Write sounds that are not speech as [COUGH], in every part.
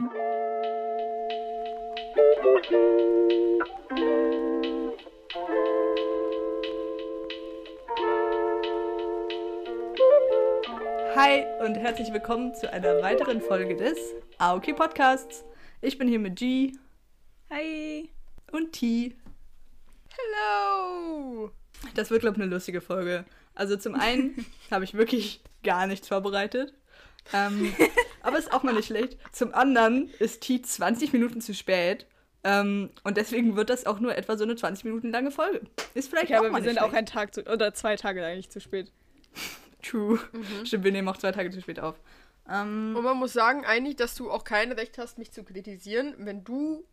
Hi und herzlich willkommen zu einer weiteren Folge des Aoki Podcasts. Ich bin hier mit G. Hi. Und T. Hello. Das wird, glaube ich, eine lustige Folge. Also zum einen [LAUGHS] habe ich wirklich gar nichts vorbereitet. Ähm, aber ist auch mal nicht schlecht. Zum anderen ist T 20 Minuten zu spät. Ähm, und deswegen wird das auch nur etwa so eine 20 Minuten lange Folge. Ist vielleicht okay, auch aber mal wir nicht sind auch schlecht. ein Tag zu, oder zwei Tage eigentlich zu spät. [LAUGHS] True. Stimmt, wir nehmen auch zwei Tage zu spät auf. Ähm, Und man muss sagen eigentlich, dass du auch kein Recht hast, mich zu kritisieren, wenn du,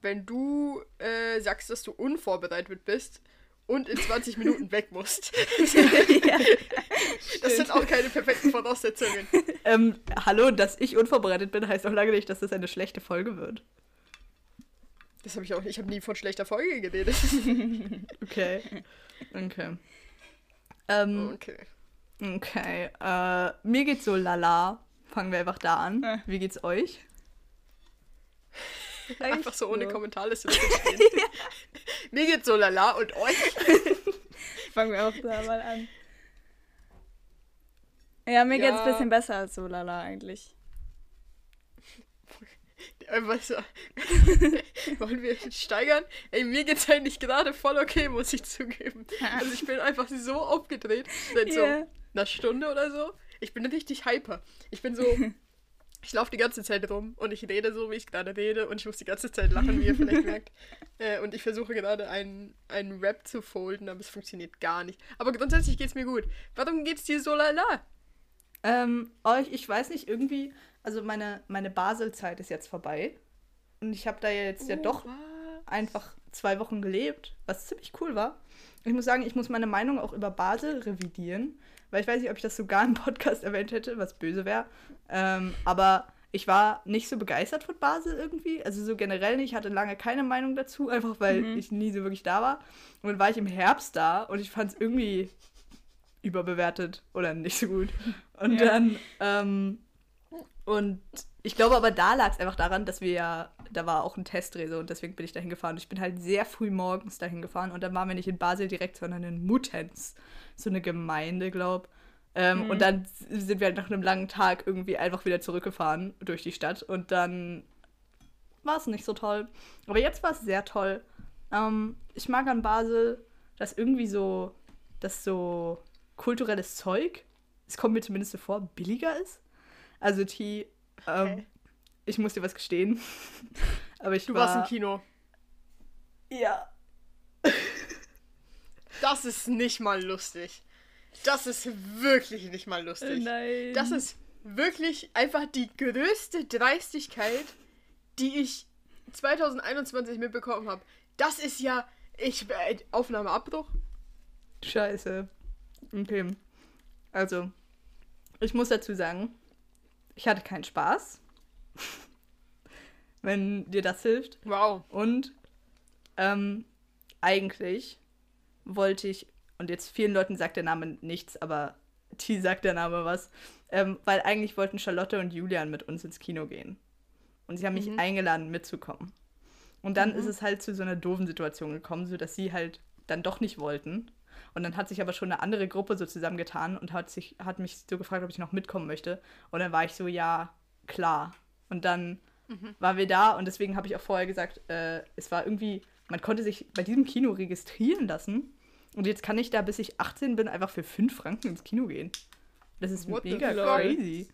wenn du äh, sagst, dass du unvorbereitet bist und in 20 [LAUGHS] Minuten weg musst. [LAUGHS] das sind auch keine perfekten Voraussetzungen. ähm, hallo, dass ich unvorbereitet bin, heißt auch lange nicht, dass das eine schlechte Folge wird. Das habe ich auch. Ich habe nie von schlechter Folge geredet. [LAUGHS] Okay. Okay. Ähm, Okay. okay. Äh, mir geht's so lala. Fangen wir einfach da an. Äh. Wie geht's euch? Einfach so ohne so. Kommentarliste stehen. Mir geht's so lala und euch. [LAUGHS] Fangen wir auch da mal an. Ja, mir geht's Ja. ein bisschen besser als so lala eigentlich. Einfach so. [LAUGHS] Wollen wir steigern? Ey, mir geht's eigentlich gerade voll okay, muss ich zugeben. Also ich bin einfach so aufgedreht seit so Ja. einer Stunde oder so. Ich bin richtig hyper. Ich bin so. [LAUGHS] Ich laufe die ganze Zeit rum und ich rede so, wie ich gerade rede und ich muss die ganze Zeit lachen, wie ihr vielleicht [LAUGHS] merkt. Äh, und ich versuche gerade einen, einen Rap zu folden, aber es funktioniert gar nicht. Aber grundsätzlich geht's mir gut. Warum geht's dir so lala? Ähm, euch, ich weiß nicht, irgendwie, also meine, meine Basel-Zeit ist jetzt vorbei. Und ich habe da jetzt ja Oh, doch was? einfach zwei Wochen gelebt, was ziemlich cool war. Ich muss sagen, ich muss meine Meinung auch über Basel revidieren, weil ich weiß nicht, ob ich das sogar im Podcast [LAUGHS] erwähnt hätte, was böse wäre. Ähm, aber ich war nicht so begeistert von Basel irgendwie, also so generell nicht, ich hatte lange keine Meinung dazu, [LAUGHS] einfach weil Mhm. ich nie so wirklich da war. Und dann war ich im Herbst da und ich fand es irgendwie überbewertet oder nicht so gut. Und Ja. dann, ähm, und ich glaube aber da lag es einfach daran, dass wir ja, da war auch ein Testrese und deswegen bin ich dahin gefahren. Ich bin halt sehr früh morgens dahin gefahren und dann waren wir nicht in Basel direkt, sondern in Muttenz. So eine Gemeinde, glaub. Ähm, Mhm. Und dann sind wir halt nach einem langen Tag irgendwie einfach wieder zurückgefahren durch die Stadt und dann war es nicht so toll. Aber jetzt war es sehr toll. Ähm, ich mag an Basel, dass irgendwie so, dass so kulturelles Zeug, es kommt mir zumindest so vor, billiger ist. Also T, ähm, Okay. Ich muss dir was gestehen. [LAUGHS] Aber ich Du war, warst im Kino. Ja. [LAUGHS] Das ist nicht mal lustig. Das ist wirklich nicht mal lustig. Nein. Das ist wirklich einfach die größte Dreistigkeit, die ich 2021 mitbekommen habe. Das ist ja. Ich. Äh, Aufnahmeabbruch? Scheiße. Okay. Also, ich muss dazu sagen, ich hatte keinen Spaß. [LAUGHS] Wenn dir das hilft. Wow. Und ähm, eigentlich wollte ich, und jetzt vielen Leuten sagt der Name nichts, aber [LAUGHS] T sagt der Name was, ähm, weil eigentlich wollten Charlotte und Julian mit uns ins Kino gehen. Und sie haben mich Mhm. eingeladen, mitzukommen. Und dann ist es halt zu so einer doofen Situation gekommen, so dass sie halt dann doch nicht wollten. Und dann hat sich aber schon eine andere Gruppe so zusammengetan und hat, sich, hat mich so gefragt, ob ich noch mitkommen möchte. Und dann war ich so, ja, klar. Und dann waren wir da und deswegen habe ich auch vorher gesagt, äh, es war irgendwie, man konnte sich bei diesem Kino registrieren lassen. Und jetzt kann ich da, bis ich 18 bin, einfach für 5 Franken ins Kino gehen. Das ist What mega crazy.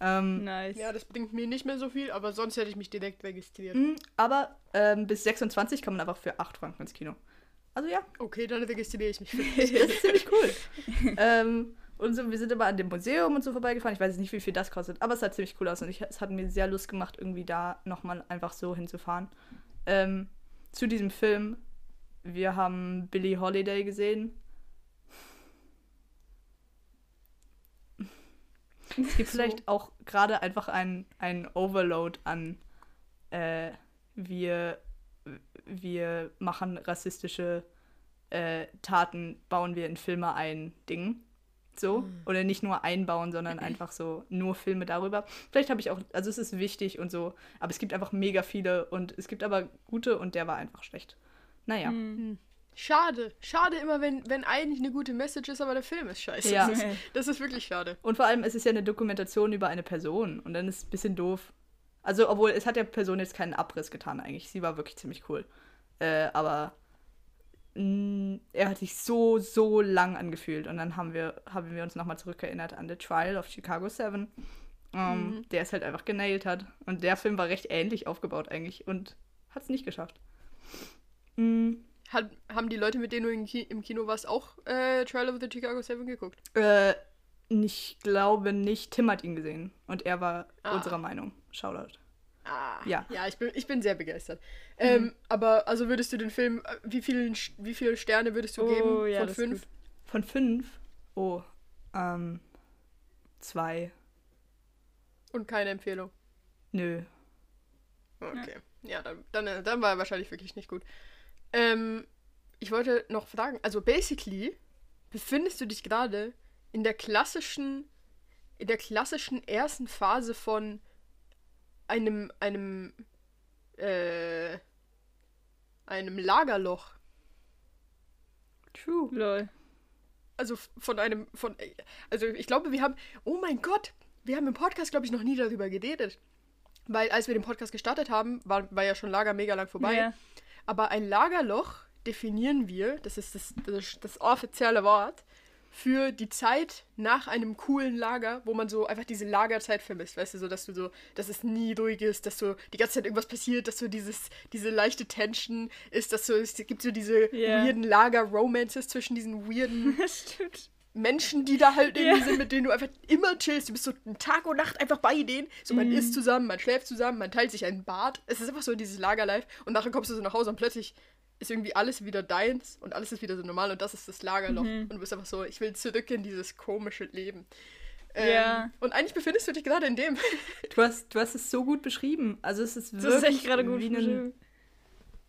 Ähm, Nice. Ja, das bringt mir nicht mehr so viel, aber sonst hätte ich mich direkt registriert. mh, aber ähm, bis 26 kann man einfach für 8 Franken ins Kino. Also ja, Okay, dann registriere ich mich für [LAUGHS] das ist ziemlich cool. [LAUGHS] ähm, und so, wir sind immer an dem Museum und so vorbeigefahren. Ich weiß nicht, wie viel das kostet, aber es sah ziemlich cool aus und ich, es hat mir sehr Lust gemacht, irgendwie da nochmal einfach so hinzufahren. Ähm, zu diesem Film, wir haben Billie Holiday gesehen. Es gibt [LAUGHS] So. vielleicht auch gerade einfach ein, ein Overload an äh, wir, wir machen rassistische äh, Taten, bauen wir in Filme ein Ding. So. Oder nicht nur einbauen, sondern einfach so nur Filme darüber. Vielleicht habe ich auch, also es ist wichtig und so, aber es gibt einfach mega viele und es gibt aber gute und der war einfach schlecht. Naja. Hm. Schade. Schade immer, wenn, wenn eigentlich eine gute Message ist, aber der Film ist scheiße. Ja. Das, ist, [LAUGHS] das ist wirklich schade. Und vor allem, es ist ja eine Dokumentation über eine Person und dann ist es ein bisschen doof. Also, obwohl, es hat der Person jetzt keinen Abriss getan eigentlich. Sie war wirklich ziemlich cool. Äh, aber er hat sich so, so lang angefühlt. Und dann haben wir, haben wir uns nochmal zurückerinnert an The Trial of Chicago 7, ähm, der es halt einfach genailt hat. Und der Film war recht ähnlich aufgebaut eigentlich und hat es nicht geschafft. Mm, Hat, haben die Leute, mit denen du im, Ki im Kino warst, auch äh, Trial of the Chicago 7 geguckt? äh, ich glaube nicht. Tim hat ihn gesehen. Und er war Ah. unserer Meinung. Shoutout. Ah, Ja. Ja, ich bin, ich bin sehr begeistert. Ähm, aber also würdest du den Film, äh, wie, vielen, wie viele Sterne würdest du Oh, geben ja, von fünf? Von fünf? Oh, ähm, zwei. Und keine Empfehlung. Nö. Okay. Ja, dann, dann, äh, dann war er wahrscheinlich wirklich nicht gut. Ähm, ich wollte noch fragen, also basically befindest du dich gerade in der klassischen, in der klassischen ersten Phase von einem, einem, äh, einem Lagerloch. True. Lol. Also von einem, von, also ich glaube, wir haben, oh mein Gott, wir haben im Podcast, glaube ich, noch nie darüber geredet. Weil als wir den Podcast gestartet haben, war, war ja schon Lager mega lang vorbei. Ja. Aber ein Lagerloch definieren wir, das ist das, das, das offizielle Wort, für die Zeit nach einem coolen Lager, wo man so einfach diese Lagerzeit vermisst, weißt du, so, dass du so, dass es nie ruhig ist, dass so die ganze Zeit irgendwas passiert, dass so dieses, diese leichte Tension ist, dass so, es gibt so diese Ja. weirden Lager-Romances zwischen diesen weirden. [LAUGHS] Menschen, die da halt irgendwie Ja. sind, mit denen du einfach immer chillst. Du bist so Tag und Nacht einfach bei denen. So, man Mhm. isst zusammen, man schläft zusammen, man teilt sich ein Bad. Es ist einfach so dieses Lagerlife. Und nachher kommst du so nach Hause und plötzlich ist irgendwie alles wieder deins und alles ist wieder so normal und das ist das Lagerloch. Mhm. Und du bist einfach so, ich will zurück in dieses komische Leben. Ähm, Ja. Und eigentlich befindest du dich gerade in dem. [LAUGHS] Du hast, du hast es so gut beschrieben. Also es ist Das wirklich ist echt gerade gut wie, ein,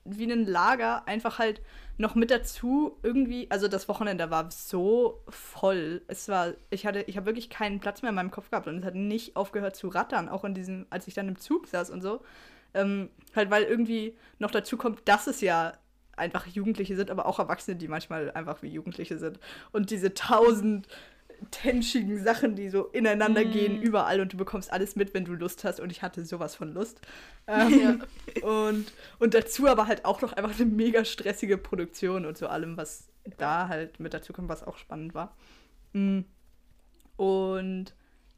wie ein Lager, einfach halt noch mit dazu irgendwie, also das Wochenende war so voll. Es war, ich hatte, ich habe wirklich keinen Platz mehr in meinem Kopf gehabt und es hat nicht aufgehört zu rattern, auch in diesem, als ich dann im Zug saß und so. Ähm, halt, weil irgendwie noch dazu kommt, dass es ja einfach Jugendliche sind, aber auch Erwachsene, die manchmal einfach wie Jugendliche sind. Und diese tausend tenschigen Sachen, die so ineinander gehen, überall und du bekommst alles mit, wenn du Lust hast und ich hatte sowas von Lust. [LAUGHS] Ähm, und, und dazu aber halt auch noch einfach eine mega stressige Produktion und so allem, was da halt mit dazu kommt, was auch spannend war. Mm. Und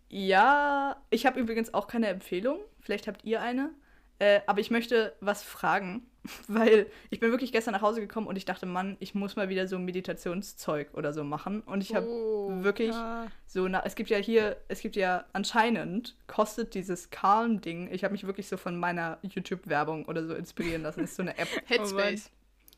ja, ich habe übrigens auch keine Empfehlung. Vielleicht habt ihr eine. Äh, aber ich möchte was fragen, [LAUGHS] weil ich bin wirklich gestern nach Hause gekommen und ich dachte, Mann, ich muss mal wieder so Meditationszeug oder so machen. Und ich habe Oh, wirklich Ah. so, na, es gibt ja hier, es gibt ja anscheinend, kostet dieses Calm-Ding, ich habe mich wirklich so von meiner YouTube-Werbung oder so inspirieren lassen. Das ist so eine App. [LAUGHS] Headspace.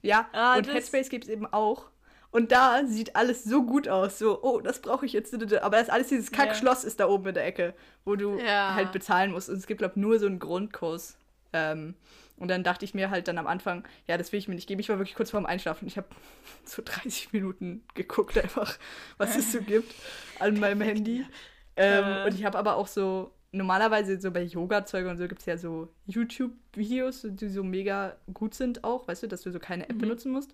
Ja, Ah, und Headspace gibt es eben auch. Und da sieht alles so gut aus. So, oh, das brauche ich jetzt. Aber das alles, dieses Kackschloss ist da oben in der Ecke, wo du Ja. halt bezahlen musst. Und es gibt, glaube ich, nur so einen Grundkurs. Ähm, und dann dachte ich mir halt dann am Anfang, ja, das will ich mir nicht geben. Ich war wirklich kurz vorm Einschlafen. Ich habe [LAUGHS] so 30 Minuten geguckt, einfach, was es so gibt an [LAUGHS] meinem Handy. Ähm, Äh. und ich habe aber auch so, normalerweise so bei Yoga-Zeug und so gibt es ja so YouTube-Videos, die so mega gut sind auch, weißt du, dass du so keine App benutzen musst.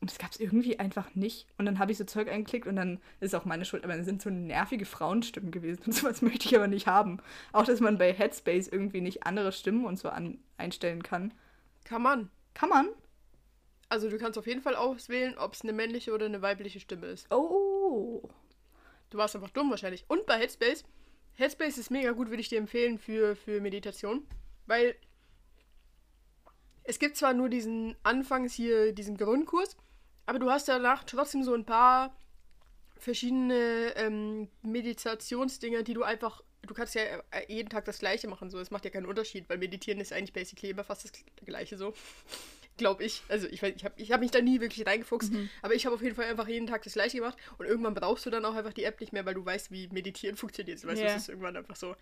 Und das gab es irgendwie einfach nicht. Und dann habe ich so Zeug eingeklickt und dann ist auch meine Schuld, aber dann sind so nervige Frauenstimmen gewesen. [LAUGHS] Und sowas möchte ich aber nicht haben. Auch, dass man bei Headspace irgendwie nicht andere Stimmen und so an, einstellen kann. Kann man. Kann man? Also du kannst auf jeden Fall auswählen, ob es eine männliche oder eine weibliche Stimme ist. Oh. Du warst einfach dumm wahrscheinlich. Und bei Headspace. Headspace ist mega gut, würde ich dir empfehlen für, für Meditation. Weil es gibt zwar nur diesen Anfangs hier, diesen Grundkurs, aber du hast danach trotzdem so ein paar verschiedene ähm, Meditationsdinger, die du einfach. Du kannst ja äh, jeden Tag das gleiche machen, so. Es macht ja keinen Unterschied, weil Meditieren ist eigentlich basically immer fast das gleiche so. [LAUGHS] Glaube ich. Also ich, ich habe ich hab mich da nie wirklich reingefuchst, aber ich habe auf jeden Fall einfach jeden Tag das gleiche gemacht und irgendwann brauchst du dann auch einfach die App nicht mehr, weil du weißt, wie Meditieren [LAUGHS] funktioniert. Du weißt, Ja. es ist irgendwann einfach so.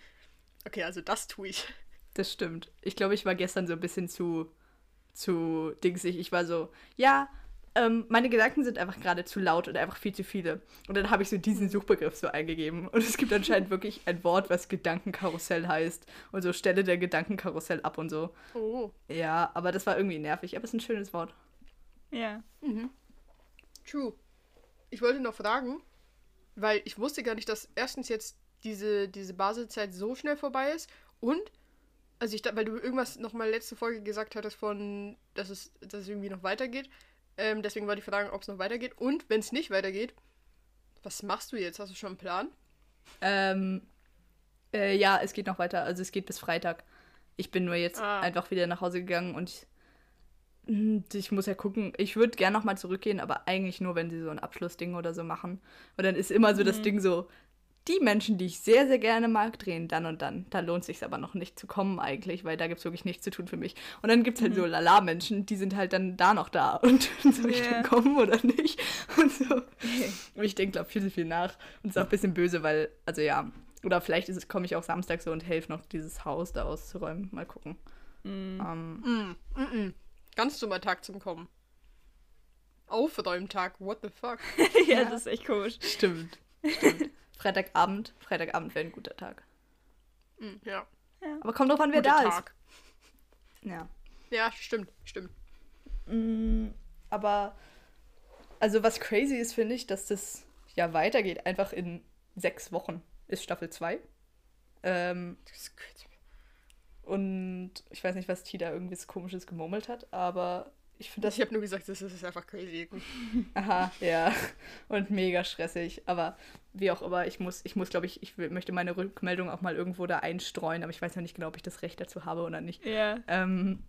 Okay, also das tue ich. [LAUGHS] Das stimmt. Ich glaube, ich war gestern so ein bisschen zu, zu dingsig. Ich war so, ja, ähm, meine Gedanken sind einfach gerade zu laut oder einfach viel zu viele. Und dann habe ich so diesen Suchbegriff so eingegeben. Und es gibt anscheinend wirklich ein Wort, was Gedankenkarussell heißt. Und so Stelle der Gedankenkarussell ab und so. Oh. Ja, aber das war irgendwie nervig. Aber es ist ein schönes Wort. Ja. True. Ich wollte noch fragen, weil ich wusste gar nicht, dass erstens jetzt diese, diese Baseszeit so schnell vorbei ist und, also ich dachte, weil du irgendwas nochmal letzte Folge gesagt hattest von, dass es, dass es irgendwie noch weitergeht. Ähm, deswegen wollte ich fragen, ob es noch weitergeht. Und wenn es nicht weitergeht, was machst du jetzt? Hast du schon einen Plan? Ähm, äh, ja, es geht noch weiter. Also es geht bis Freitag. Ich bin nur jetzt Ah. einfach wieder nach Hause gegangen und ich, Hm, ich muss ja gucken. Ich würde gerne nochmal zurückgehen, aber eigentlich nur, wenn sie so ein Abschlussding oder so machen. Und dann ist immer so das Ding so, die Menschen, die ich sehr, sehr gerne mag, drehen dann und dann. Da lohnt sich aber noch nicht zu kommen eigentlich, weil da gibt es wirklich nichts zu tun für mich. Und dann gibt es halt so Lala-Menschen, die sind halt dann da noch da. [LAUGHS] Und soll ich Ja. dann kommen oder nicht? [LAUGHS] Und so. Und ich denke, glaube viel zu viel nach. Und ist auch ein bisschen böse, weil, also ja. Oder vielleicht ist es, komme ich auch Samstag so und helfe noch, dieses Haus da auszuräumen. Mal gucken. Ähm, Mm, mm, mm. Ganz dummer Tag zum Kommen. Aufräumtag, what the fuck? [LAUGHS] ja, das ist echt komisch. stimmt. Stimmt. Freitagabend. Freitagabend wäre ein guter Tag. Mm, ja. Aber kommt drauf an, wer Guter da Tag. ist. Ja. Ja, stimmt, stimmt. Mm, aber, also was crazy ist, finde ich, dass das ja weitergeht. Einfach in sechs Wochen ist Staffel 2. Ähm, Das ist crazy. und ich weiß nicht, was Tida irgendwas komisches gemurmelt hat, aber ich finde das Ich habe nur gesagt, das ist einfach crazy. Aha, ja. Und mega stressig. Aber wie auch immer, ich muss, ich muss, glaube ich, ich möchte meine Rückmeldung auch mal irgendwo da einstreuen, aber ich weiß ja nicht genau, ob ich das Recht dazu habe oder nicht. Ja. Ähm,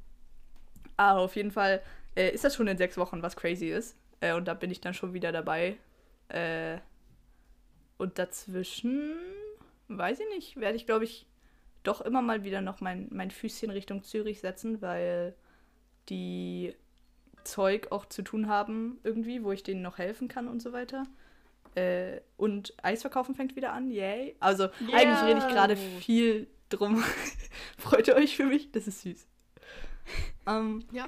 aber auf jeden Fall äh, ist das schon in sechs Wochen, was crazy ist. Äh, und da bin ich dann schon wieder dabei. Äh, und dazwischen, weiß ich nicht, werde ich, glaube ich, doch immer mal wieder noch mein, mein Füßchen Richtung Zürich setzen, weil die Zeug auch zu tun haben irgendwie, wo ich denen noch helfen kann und so weiter. Äh, und Eisverkaufen fängt wieder an, yay. Also eigentlich rede ich gerade viel drum. [LAUGHS] Freut ihr euch für mich? Das ist süß. Ähm, Ja.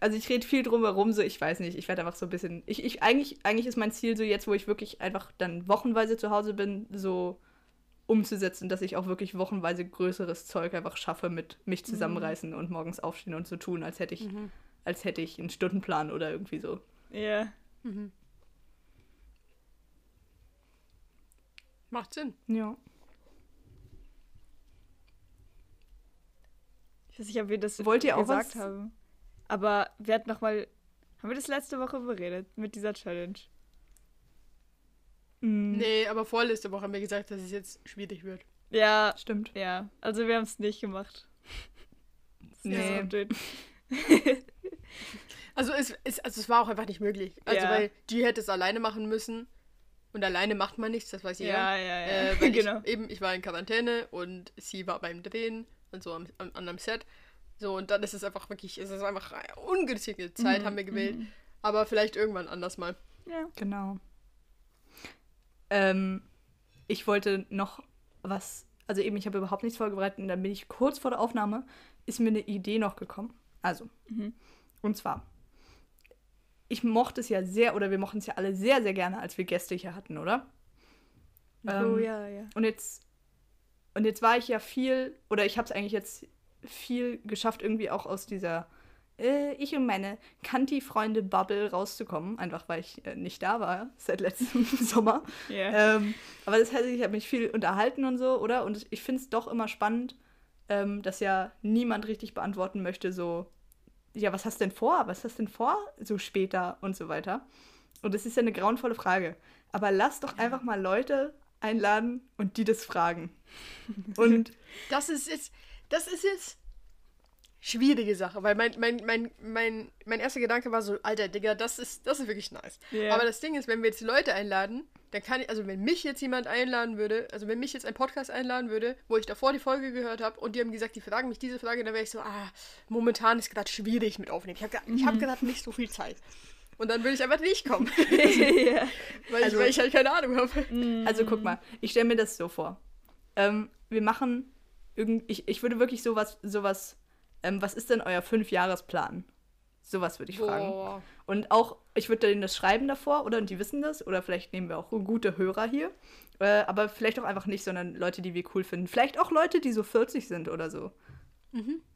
Also ich rede viel drum herum, so ich weiß nicht, ich werde einfach so ein bisschen. Ich, ich, eigentlich, eigentlich ist mein Ziel so jetzt, wo ich wirklich einfach dann wochenweise zu Hause bin, so umzusetzen, dass ich auch wirklich wochenweise größeres Zeug einfach schaffe mit mich zusammenreißen und morgens aufstehen und so tun, als hätte ich, als hätte ich einen Stundenplan oder irgendwie so. Ja. Mhm. Macht Sinn. Ja. Ich weiß nicht, ob wir das Wollt ihr auch gesagt was? haben. Aber wir hatten noch mal. Haben wir das letzte Woche beredet mit dieser Challenge? Mm, Nee, aber vorletzte Woche haben wir gesagt, dass es jetzt schwierig wird. Ja, Stimmt. ja. Also wir haben es nicht gemacht. Das ist Nee. so blöd. Also es, es, also es war auch einfach nicht möglich. Also Ja. weil die hätte es alleine machen müssen. Und alleine macht man nichts, das weiß jeder. Ja, ja, ja. Äh, [LAUGHS] weil genau. ich, eben, ich war in Quarantäne und sie war beim Drehen und so am, am, an einem Set. So, und dann ist es einfach wirklich, es ist einfach eine ungünstige Zeit, Mhm, haben wir gewählt. Aber vielleicht irgendwann anders mal. Ja. Genau. Ähm, ich wollte noch was, also eben, ich habe überhaupt nichts vorbereitet und dann bin ich kurz vor der Aufnahme, ist mir eine Idee noch gekommen. Also, Mhm. Und zwar, ich mochte es ja sehr, oder wir mochten es ja alle sehr, sehr gerne, als wir Gäste hier hatten, oder? oh Ähm, ja, ja. Und jetzt, und jetzt war ich ja viel, oder ich habe es eigentlich jetzt viel geschafft, irgendwie auch aus dieser äh, ich und meine Kanti-Freunde-Bubble rauszukommen, einfach weil ich äh, nicht da war seit letztem [LAUGHS] Sommer. Ja. Ähm, aber das heißt, ich habe mich viel unterhalten und so, oder? Und ich finde es doch immer spannend, ähm, dass ja niemand richtig beantworten möchte, so, ja, was hast du denn vor? Was hast du denn vor, so später und so weiter? Und das ist ja eine grauenvolle Frage. Aber lass doch einfach mal Leute einladen und die das fragen. Und [LAUGHS] Das ist jetzt, das ist jetzt schwierige Sache, weil mein, mein, mein, mein, mein erster Gedanke war so, alter Digga, das ist, das ist wirklich nice. Ja. Aber das Ding ist, wenn wir jetzt Leute einladen, dann kann ich, also wenn mich jetzt jemand einladen würde, also wenn mich jetzt ein Podcast einladen würde, wo ich davor die Folge gehört habe und die haben gesagt, die fragen mich diese Frage, dann wäre ich so, ah, momentan ist gerade schwierig mit aufnehmen. Ich habe ich hab gerade nicht so viel Zeit. Und dann würde ich einfach nicht kommen, [LAUGHS] ja. weil, Also- ich, weil ich halt keine Ahnung habe. Also guck mal, ich stelle mir das so vor. Ähm, wir machen irgend, ich, ich würde wirklich sowas, sowas, ähm, was ist denn euer Fünfjahresplan? Sowas würde ich fragen. Boah. Und auch, ich würde denen das schreiben davor, oder? Und die wissen das. Oder vielleicht nehmen wir auch gute Hörer hier. Äh, aber vielleicht auch einfach nicht, sondern Leute, die wir cool finden. Vielleicht auch Leute, die so 40 sind oder so.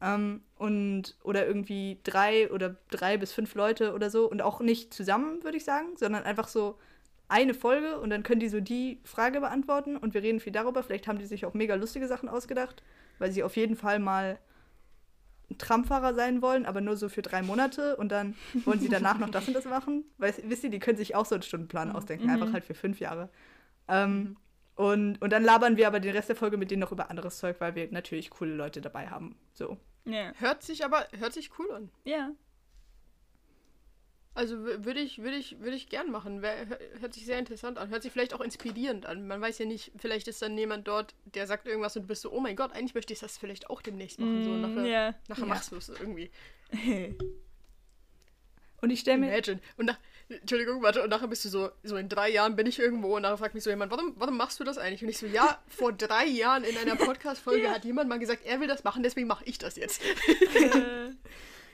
Ähm, und, oder irgendwie drei oder drei bis fünf Leute oder so. Und auch nicht zusammen, würde ich sagen, sondern einfach so eine Folge und dann können die so die Frage beantworten und wir reden viel darüber. Vielleicht haben die sich auch mega lustige Sachen ausgedacht, weil sie auf jeden Fall mal Tramfahrer sein wollen, aber nur so für drei Monate und dann wollen sie danach noch das und das machen. Weil, wisst ihr, die können sich auch so einen Stundenplan ausdenken, einfach halt für fünf Jahre. Ähm, und, und dann labern wir aber den Rest der Folge mit denen noch über anderes Zeug, weil wir natürlich coole Leute dabei haben. So. Ja. Hört sich aber, hört sich cool an. Ja. Also würde ich, würde ich, würde ich gern machen. Hört sich sehr interessant an. Hört sich vielleicht auch inspirierend an. Man weiß ja nicht, vielleicht ist dann jemand dort, der sagt irgendwas und du bist so, oh mein Gott, eigentlich möchte ich das vielleicht auch demnächst machen. so, Mm, nachher ja. nachher Ja. machst du es irgendwie. [LAUGHS] Und ich stelle mir. Imagine. Und nach, Entschuldigung, warte, und nachher bist du so, so in drei Jahren bin ich irgendwo und nachher fragt mich so jemand, warum, warum machst du das eigentlich? Und ich so, ja, vor drei Jahren in einer [LAUGHS] Podcast-Folge hat jemand mal gesagt, er will das machen, deswegen mache ich das jetzt. [LAUGHS]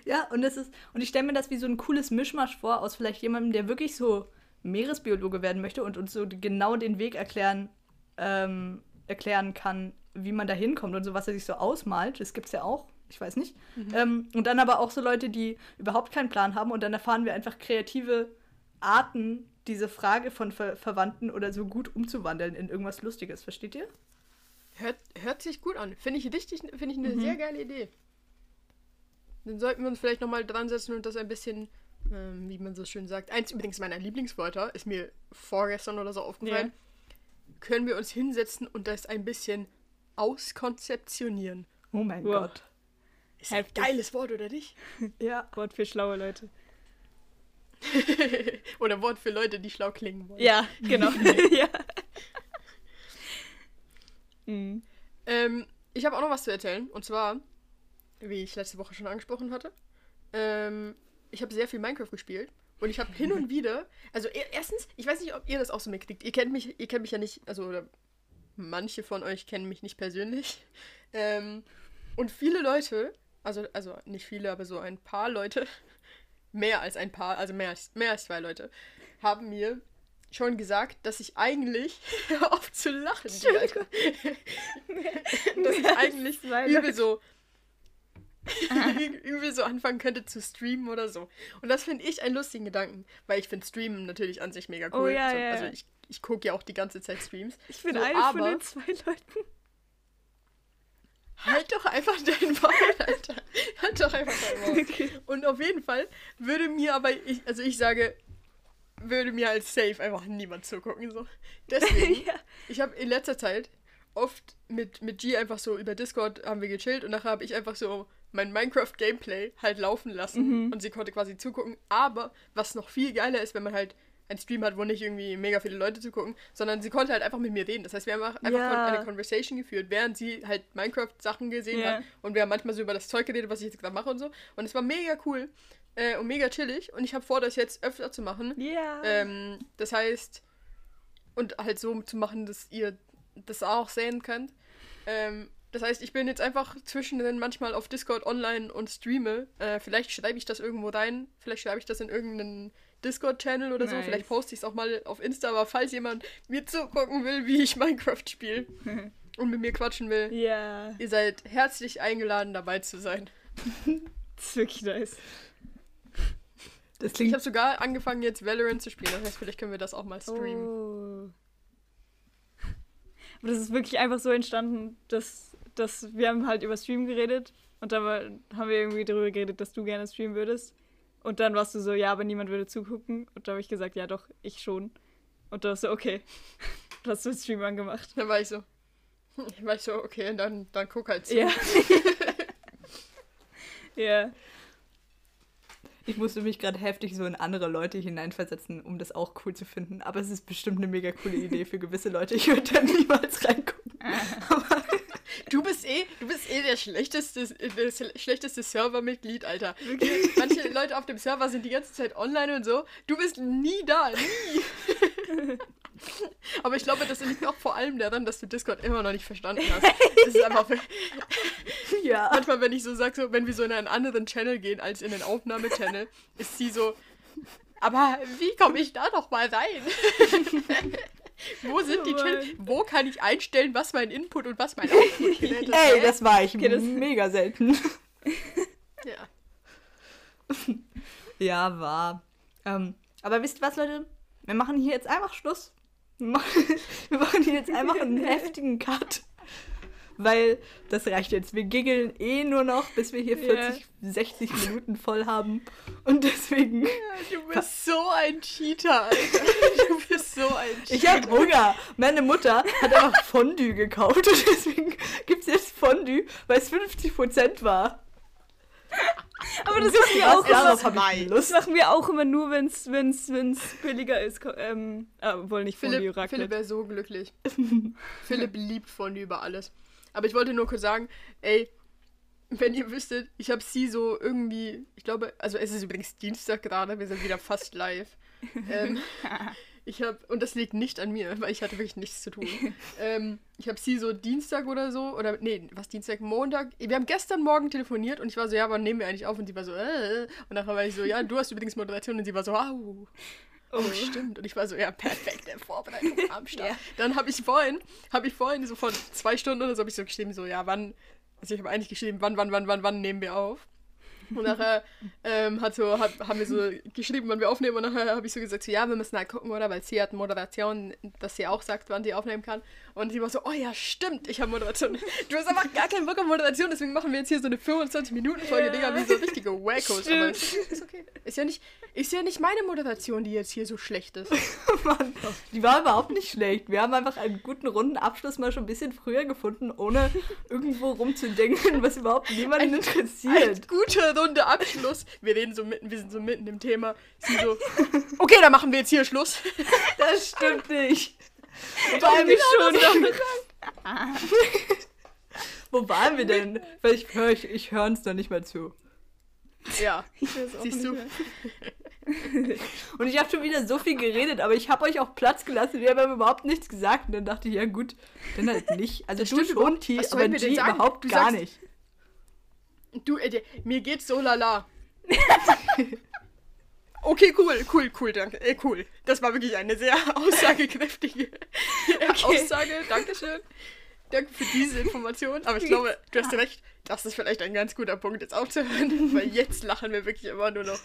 Ja, und das ist, und ich stelle mir das wie so ein cooles Mischmasch vor aus vielleicht jemandem, der wirklich so Meeresbiologe werden möchte und uns so genau den Weg erklären, ähm, erklären kann, wie man da hinkommt und so, was er sich so ausmalt. Das gibt's ja auch. Ich weiß nicht. Ähm, und dann aber auch so Leute, die überhaupt keinen Plan haben und dann erfahren wir einfach kreative Arten, diese Frage von Ver Verwandten oder so gut umzuwandeln in irgendwas Lustiges. Versteht ihr? Hört, hört sich gut an. Finde ich richtig, finde ich eine sehr geile Idee. Dann sollten wir uns vielleicht nochmal dran setzen und das ein bisschen, ähm, wie man so schön sagt. Eins übrigens meiner Lieblingswörter, ist mir vorgestern oder so aufgefallen. Können wir uns hinsetzen und das ein bisschen auskonzeptionieren. Oh mein Wow. Gott. Ist ein Heftig. geiles Wort, oder nicht? [LAUGHS] Ja. Wort für schlaue Leute. [LAUGHS] oder Wort für Leute, die schlau klingen wollen. Ja, genau. [LAUGHS] ja. Mhm. Ähm, ich habe auch noch was zu erzählen. Und zwar, wie ich letzte Woche schon angesprochen hatte, ähm, ich habe sehr viel Minecraft gespielt. Und ich habe hin und [LAUGHS] wieder, also e- erstens, ich weiß nicht, ob ihr das auch so mitkriegt. Ihr kennt mich, ihr kennt mich ja nicht, also oder manche von euch kennen mich nicht persönlich. [LAUGHS] Ähm, und viele Leute, also, also nicht viele, aber so ein paar Leute, [LAUGHS] mehr als ein paar, also mehr als, mehr als zwei Leute, haben mir schon gesagt, dass ich eigentlich, auf zu lachen, dass ich eigentlich übel so übel [LAUGHS] so anfangen könnte zu streamen oder so. Und das finde ich einen lustigen Gedanken, weil ich finde Streamen natürlich an sich mega cool. Oh ja, so, ja, Also ich, ich gucke ja auch die ganze Zeit Streams. Ich bin So, eine von den zwei Leuten. Halt doch einfach dein Maul, [LAUGHS] Alter. Halt doch einfach dein Maul. Okay. Und auf jeden Fall würde mir aber, ich, also ich sage, würde mir als safe einfach niemand zugucken. So. Deswegen, [LAUGHS] ja. ich habe in letzter Zeit oft mit, mit G einfach so über Discord haben wir gechillt und nachher habe ich einfach so mein Minecraft-Gameplay halt laufen lassen und sie konnte quasi zugucken. Aber was noch viel geiler ist, wenn man halt einen Stream hat, wo nicht irgendwie mega viele Leute zugucken, sondern sie konnte halt einfach mit mir reden. Das heißt, wir haben einfach kon- eine Conversation geführt, während sie halt Minecraft-Sachen gesehen Ja. hat und wir haben manchmal so über das Zeug geredet, was ich jetzt gerade mache und so. Und es war mega cool äh, und mega chillig und ich habe vor, das jetzt öfter zu machen. Ja. Ähm, das heißt, und halt so zu machen, dass ihr das auch sehen könnt. Ähm, das heißt, ich bin jetzt einfach zwischendrin manchmal auf Discord online und streame. Äh, vielleicht schreibe ich das irgendwo rein. Vielleicht schreibe ich das in irgendeinen Discord-Channel oder so. Nice. Vielleicht poste ich es auch mal auf Insta. Aber falls jemand mir zugucken will, wie ich Minecraft spiele [LAUGHS] und mit mir quatschen will, ja. ihr seid herzlich eingeladen, dabei zu sein. [LAUGHS] Das ist wirklich nice. Das Ich klingt habe sogar angefangen, jetzt Valorant zu spielen. Das heißt, vielleicht können wir das auch mal streamen. Oh. Aber das ist wirklich einfach so entstanden, dass, dass wir haben halt über Stream geredet und dann haben wir irgendwie darüber geredet, dass du gerne streamen würdest. Und dann warst du so, ja, aber niemand würde zugucken. Und da habe ich gesagt, ja doch, ich schon. Und du hast so, okay. [LAUGHS] Du hast den Stream angemacht. Dann war ich so, [LAUGHS] hm, war ich so, okay, dann, dann guck halt zu. Ja. [LAUGHS] ja. Ich musste mich gerade heftig so in andere Leute hineinversetzen, um das auch cool zu finden. Aber es ist bestimmt eine mega coole Idee für gewisse Leute. Ich würde da niemals reingucken. Aber Du bist eh, du bist eh der schlechteste, das schlechteste Servermitglied, Alter. [LAUGHS] Manche Leute auf dem Server sind die ganze Zeit online und so. Du bist nie da, nie. [LAUGHS] Aber ich glaube, das liegt auch vor allem daran, dass du Discord immer noch nicht verstanden hast. [LAUGHS] Das ist einfach. Ja. Manchmal, wenn ich so sage, so, wenn wir so in einen anderen Channel gehen als in den Aufnahmechannel, ist sie so. Aber wie komme ich da noch mal rein? [LAUGHS] Wo sind die Oh Channel? Wo kann ich einstellen, was mein Input und was mein [LAUGHS] Output ist? Ey, das war ich Okay, das- mega selten. [LAUGHS] Ja. Ja, war. Ähm, aber wisst ihr was, Leute? Wir machen hier jetzt einfach Schluss. Wir machen, wir machen hier jetzt einfach einen heftigen Cut. Weil das reicht jetzt. Wir giggeln eh nur noch, bis wir hier Ja. 40, 60 Minuten voll haben. Und deswegen. Du bist so ein Cheater, Alter. Du bist so ein Cheater. Ich hab Hunger. Meine Mutter hat einfach Fondue gekauft [LAUGHS] und deswegen gibt's jetzt Fondue, weil es 50% war. Aber das machen wir auch ist immer. das? Habe machen wir auch immer nur, wenn es wenn's, wenn's billiger ist. Ähm, äh, wohl nicht Fondue, Philipp, Raclette. Philipp wäre so glücklich. [LAUGHS] Philipp liebt Fondue über alles. Aber ich wollte nur kurz sagen, ey, wenn ihr wüsstet, ich habe sie so irgendwie, ich glaube, also es ist übrigens Dienstag gerade, wir sind wieder fast live. [LAUGHS] ähm, ich habe, und das liegt nicht an mir, weil ich hatte wirklich nichts zu tun. [LAUGHS] ähm, ich habe sie so Dienstag oder so, oder nee, was Dienstag, Montag. Wir haben gestern Morgen telefoniert und ich war so, ja, wann nehmen wir eigentlich auf? Und sie war so, äh. Und nachher war ich so, ja, du hast übrigens Moderation und sie war so, au. Oh, stimmt. Und ich war so, ja, perfekte Vorbereitung am Start. Ja. Dann habe ich vorhin, habe ich vorhin so vor zwei Stunden oder so, habe ich so geschrieben, so, ja, wann, also ich habe eigentlich geschrieben, wann, wann, wann, wann, wann nehmen wir auf? Und nachher ähm, hat so, hat, haben wir so geschrieben, wann wir aufnehmen. Und nachher habe ich so gesagt, so, ja, wir müssen halt gucken, oder? Weil sie hat Moderation, dass sie auch sagt, wann sie aufnehmen kann. Und sie war so, oh ja, stimmt, ich habe Moderation. Du hast einfach gar keinen Bock auf Moderation, deswegen machen wir jetzt hier so eine 25-Minuten-Folge, Ja. Digga, wie so richtige Wackos. Aber Stimmt. ist, ist okay. Ist ja, nicht, ist ja nicht meine Moderation, die jetzt hier so schlecht ist. [LAUGHS] Mann, die war überhaupt nicht schlecht. Wir haben einfach einen guten runden Abschluss mal schon ein bisschen früher gefunden, ohne irgendwo rumzudenken, was überhaupt niemanden Ein interessiert. guter runde Abschluss. Wir reden so mitten, wir sind so mitten im Thema. Sie so, okay, dann machen wir jetzt hier Schluss. [LAUGHS] Das stimmt nicht. Vor allem schon. Wo waren wir denn? Weil ich höre ich, ich hör uns da nicht mal zu. Ja, Ich weiß auch siehst nicht du. mehr. [LAUGHS] Und ich habe schon wieder so viel geredet, aber ich habe euch auch Platz gelassen. Wir haben überhaupt nichts gesagt. Und dann dachte ich, ja gut, dann halt nicht. Also Das du stimmt schon. T, aber G überhaupt Du gar sagst- nicht. Du, äh, mir geht's so lala. [LAUGHS] Okay, cool, cool, cool, danke. Äh, cool. Das war wirklich eine sehr [LAUGHS] aussagekräftige [LAUGHS] Aussage. Dankeschön. Danke für diese Information. Aber ich glaube, du hast recht. Das ist vielleicht ein ganz guter Punkt, jetzt aufzuhören. Weil jetzt lachen wir wirklich immer nur noch.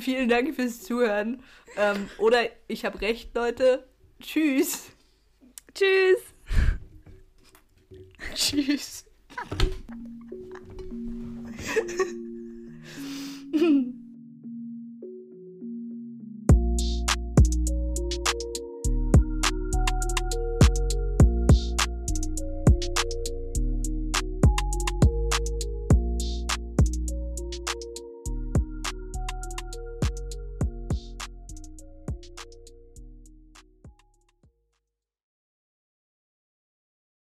Vielen Dank fürs Zuhören. Ähm, oder ich habe recht, Leute. Tschüss. Tschüss. [LAUGHS] Tschüss. [LAUGHS]